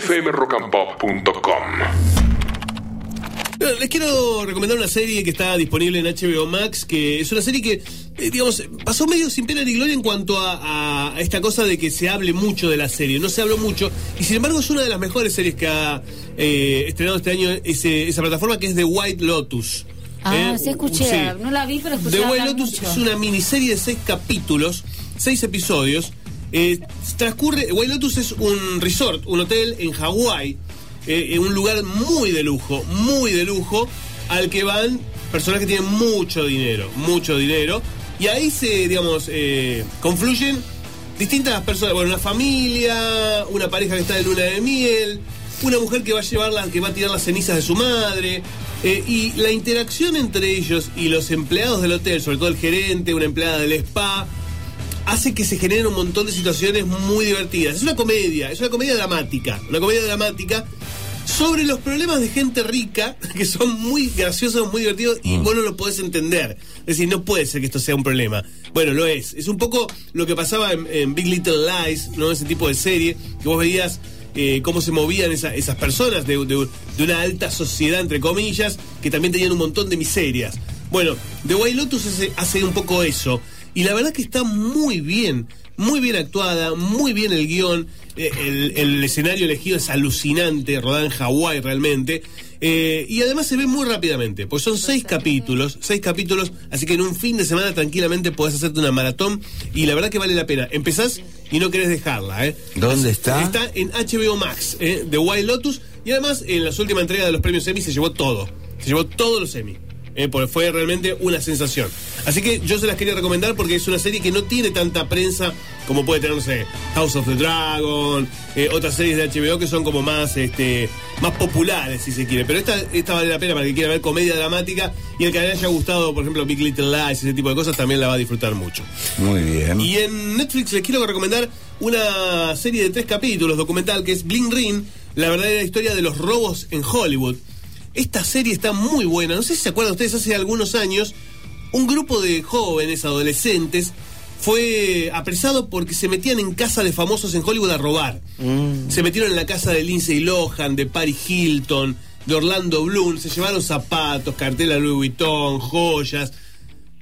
fmrockandpop.com. Les quiero recomendar una serie que está disponible en HBO Max, que es una serie que, eh, digamos, pasó medio sin pena ni gloria en cuanto a, a esta cosa de que se hable mucho de la serie. No se habló mucho, y sin embargo es una de las mejores series que ha eh, estrenado este año ese- esa plataforma, que es The White Lotus. Ah, Eh, sí escuché. sí. No la vi, pero escuché The White Lotus mucho. es una miniserie de seis capítulos, seis episodios. Eh, transcurre, White Lotus es un resort, un hotel en Hawái, eh, un lugar muy de lujo, muy de lujo, al que van personas que tienen mucho dinero, mucho dinero. Y ahí se, digamos, eh, confluyen distintas personas, bueno, una familia, una pareja que está de luna de miel, una mujer que va a llevar la- que va a tirar las cenizas de su madre. eh, y la interacción entre ellos y los empleados del hotel, sobre todo el gerente, una empleada del spa, hace que se generen un montón de situaciones muy divertidas. Es una comedia, es una comedia dramática, una comedia dramática sobre los problemas de gente rica, que son muy graciosos, muy divertidos, y vos no lo podés entender. Es decir, no puede ser que esto sea un problema. Bueno, lo es. Es un poco lo que pasaba en, en Big Little Lies, ¿no? Ese tipo de serie, que vos veías eh, cómo se movían esa- esas personas de, de- de una alta sociedad, entre comillas, que también tenían un montón de miserias. Bueno, The White Lotus hace, hace un poco eso. Y la verdad que está muy bien, muy bien actuada, muy bien el guion. eh, el, el escenario elegido es alucinante, rodada en Hawái realmente. eh, y además se ve muy rápidamente, pues son seis capítulos, seis capítulos, así que en un fin de semana tranquilamente podés hacerte una maratón y la verdad que vale la pena. Empezás y no querés dejarla, ¿eh? ¿Dónde está? Está en HBO Max, ¿eh? de Wild Lotus. Y además, en las últimas entregas de los premios Emmy se llevó todo. Se llevó todos los Emmy. ¿Eh? porque fue realmente una sensación. Así que yo se las quería recomendar porque es una serie que no tiene tanta prensa como puede tener, no sé, House of the Dragon, eh, otras series de HBO que son como más, este, más populares, si se quiere. Pero esta, esta vale la pena para el que quiera ver comedia dramática y el que le haya gustado, por ejemplo, Big Little Lies, ese tipo de cosas, también la va a disfrutar mucho. Muy bien. Y en Netflix les quiero recomendar una serie de tres capítulos documental que es Bling Ring, la verdadera historia de los robos en Hollywood. Esta serie está muy buena. No sé si se acuerdan ustedes, hace algunos años, un grupo de jóvenes, adolescentes, fue apresado porque se metían en casa de famosos en Hollywood a robar. Se metieron en la casa de Lindsay Lohan, de Paris Hilton, de Orlando Bloom, se llevaron zapatos, cartela Louis Vuitton, joyas.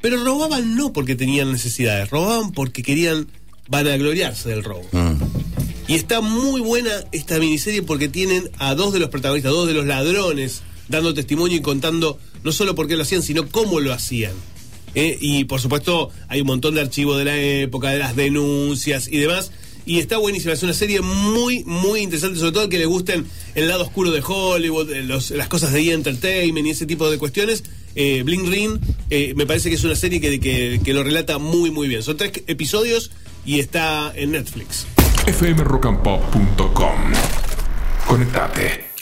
Pero robaban no porque tenían necesidades, robaban porque querían vanagloriarse del robo. Y está muy buena esta miniserie porque tienen a dos de los protagonistas, dos de los ladrones, dando testimonio y contando no solo por qué lo hacían, sino cómo lo hacían. Eh, y por supuesto hay un montón de archivos de la época, de las denuncias y demás. Y está buenísima, es una serie muy, muy interesante, sobre todo que le gusten el lado oscuro de Hollywood, eh, las cosas de E! Entertainment y ese tipo de cuestiones. Eh, Bling Ring me parece que es una serie que, que, que lo relata muy, muy bien. Son tres episodios y está en Netflix. fmrockandpop.com. Conectate.